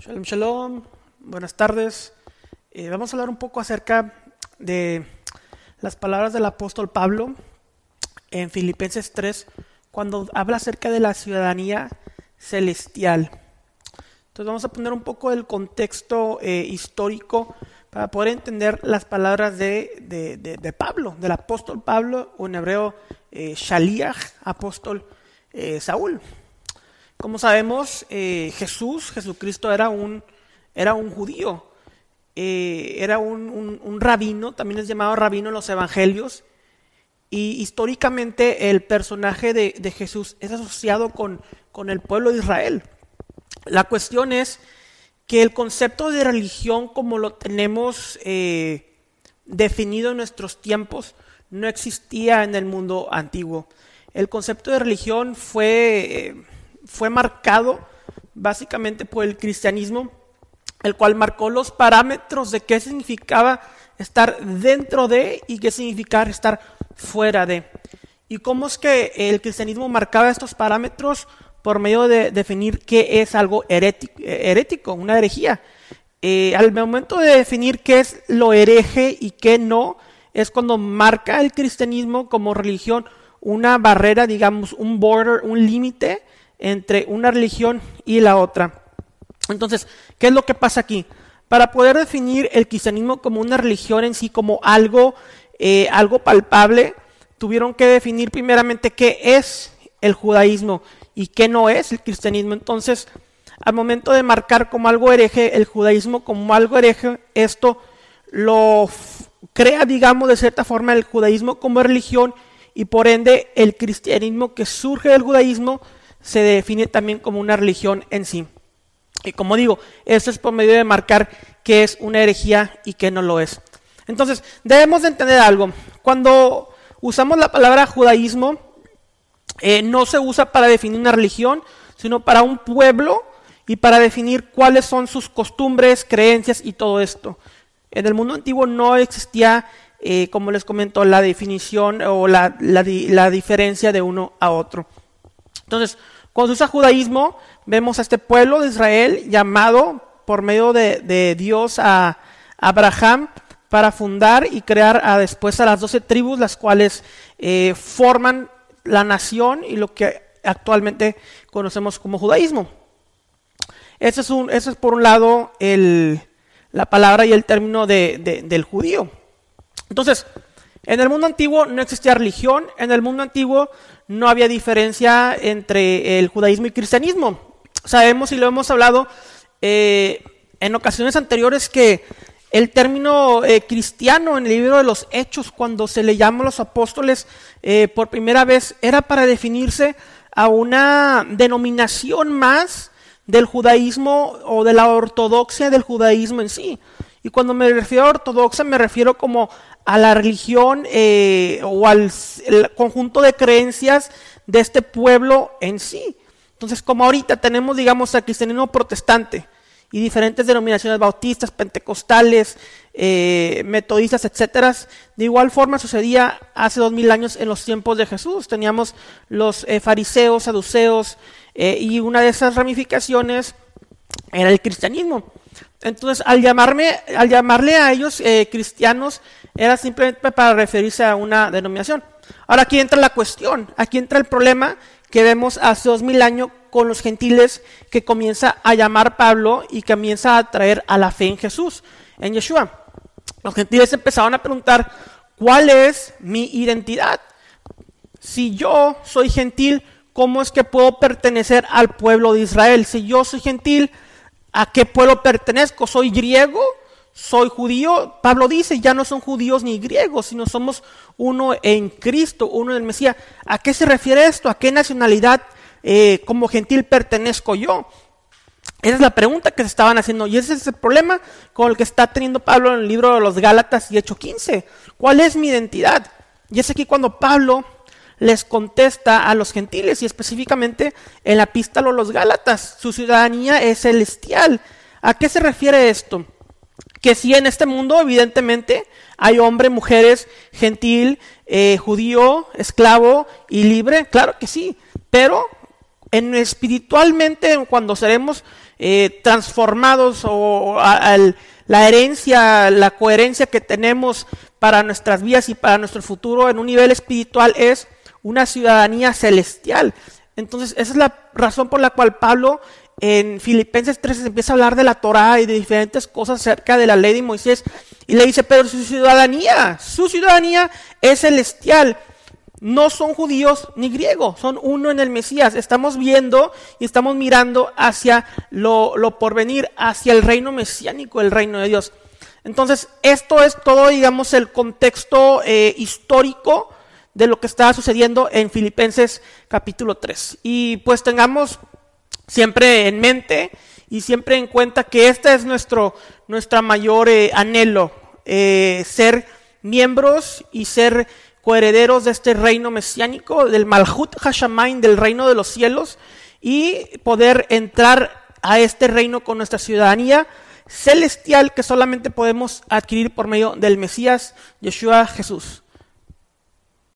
Shalom, shalom. Buenas tardes. Eh, vamos a hablar un poco acerca de las palabras del apóstol Pablo en Filipenses 3, cuando habla acerca de la ciudadanía celestial. Entonces vamos a poner un poco el contexto eh, histórico para poder entender las palabras de, de, de, Pablo, del apóstol Pablo, o en hebreo eh, Shaliach, apóstol eh, Saúl. Como sabemos, eh, Jesús, Jesucristo era un, era un judío, eh, era un, rabino, también es llamado rabino en los evangelios, y históricamente el personaje de, Jesús es asociado con, con, el pueblo de Israel. La cuestión es que el concepto de religión como lo tenemos eh, definido en nuestros tiempos no existía en el mundo antiguo. El concepto de religión fue fue marcado básicamente por el cristianismo, el cual marcó los parámetros de qué significaba estar dentro de y qué significaba estar fuera de. ¿Y cómo es que el cristianismo marcaba estos parámetros? Por medio de definir qué es algo herético, una herejía. Eh, al momento de definir qué es lo hereje y qué no, es cuando marca el cristianismo como religión una barrera, digamos, un border, un límite entre una religión y la otra. Entonces, ¿qué es lo que pasa aquí? Para poder definir el cristianismo como una religión en sí, como algo, eh, algo palpable, tuvieron que definir primeramente qué es el judaísmo y qué no es el cristianismo. Entonces, al momento de marcar como algo hereje el judaísmo como algo hereje, esto lo crea, digamos, de cierta forma el judaísmo como religión y por ende el cristianismo que surge del judaísmo se define también como una religión en sí. Y como digo, eso es por medio de marcar qué es una herejía y qué no lo es. Entonces, debemos de entender algo. Cuando usamos la palabra judaísmo, eh, no se usa para definir una religión, sino para un pueblo y para definir cuáles son sus costumbres, creencias y todo esto. En el mundo antiguo no existía, eh, como les comento, la definición o la, la diferencia de uno a otro. Entonces, cuando se usa judaísmo, vemos a este pueblo de Israel llamado por medio de, Dios a Abraham para fundar y crear a después a las doce tribus, las cuales eh, forman la nación y lo que actualmente conocemos como judaísmo. Ese es, un, es por un lado el, la palabra y el término de, del judío. Entonces, en el mundo antiguo no existía religión, en el mundo antiguo no había diferencia entre el judaísmo y cristianismo. Sabemos y lo hemos hablado eh, en ocasiones anteriores que el término eh, cristiano en el libro de los Hechos, cuando se le llama a los apóstoles eh, por primera vez, era para definirse a una denominación más del judaísmo o de la ortodoxia del judaísmo en sí. Y cuando me refiero a ortodoxa me refiero como a la religión eh, o al conjunto de creencias de este pueblo en sí. Entonces, como ahorita tenemos, digamos, al cristianismo protestante y diferentes denominaciones bautistas, pentecostales, eh, metodistas, etcétera, de igual forma sucedía hace dos mil años en los tiempos de Jesús. Teníamos los eh, fariseos, saduceos, y una de esas ramificaciones era el cristianismo. Entonces, al, llamarme, al llamarle a ellos cristianos, era simplemente para referirse a una denominación. Ahora aquí entra la cuestión, aquí entra el problema que vemos hace dos mil años con los gentiles que comienza a llamar Pablo y comienza a traer a la fe en Jesús, en Yeshua. Los gentiles empezaban a preguntar, ¿cuál es mi identidad? Si yo soy gentil, ¿cómo es que puedo pertenecer al pueblo de Israel? Si yo soy gentil, ¿a qué pueblo pertenezco? ¿Soy griego? soy judío, Pablo dice, ya no son judíos ni griegos, sino somos uno en Cristo, uno en el Mesías. ¿A qué se refiere esto? ¿A qué nacionalidad eh, como gentil pertenezco yo? Esa es la pregunta que se estaban haciendo y ese es el problema con el que está teniendo Pablo en el libro de los Gálatas y Hecho 15. ¿Cuál es mi identidad? Y es aquí cuando Pablo les contesta a los gentiles y específicamente en la epístola a los Gálatas. Su ciudadanía es celestial. ¿A qué se refiere esto? que sí en este mundo, evidentemente, hay hombres, mujeres, gentil, eh, judío, esclavo y libre, claro que sí, pero en espiritualmente, cuando seremos eh, transformados o al la herencia, la coherencia que tenemos para nuestras vidas y para nuestro futuro en un nivel espiritual es una ciudadanía celestial. Entonces, esa es la razón por la cual Pablo en Filipenses 3 empieza a hablar de la Torah y de diferentes cosas acerca de la ley de Moisés y le dice, pero su ciudadanía, su ciudadanía es celestial no son judíos ni griegos, son uno en el Mesías. Estamos viendo y estamos mirando hacia lo, lo porvenir, hacia el reino mesiánico, el reino de Dios. Entonces, esto es todo, digamos, el contexto eh, histórico de lo que está sucediendo en Filipenses capítulo 3. Y pues tengamos siempre en mente y siempre en cuenta que este es nuestro nuestra mayor eh, anhelo, eh, ser miembros y ser coherederos de este reino mesiánico, del Malhut Hashamain, del reino de los cielos, y poder entrar a este reino con nuestra ciudadanía celestial que solamente podemos adquirir por medio del Mesías Yeshua Jesús.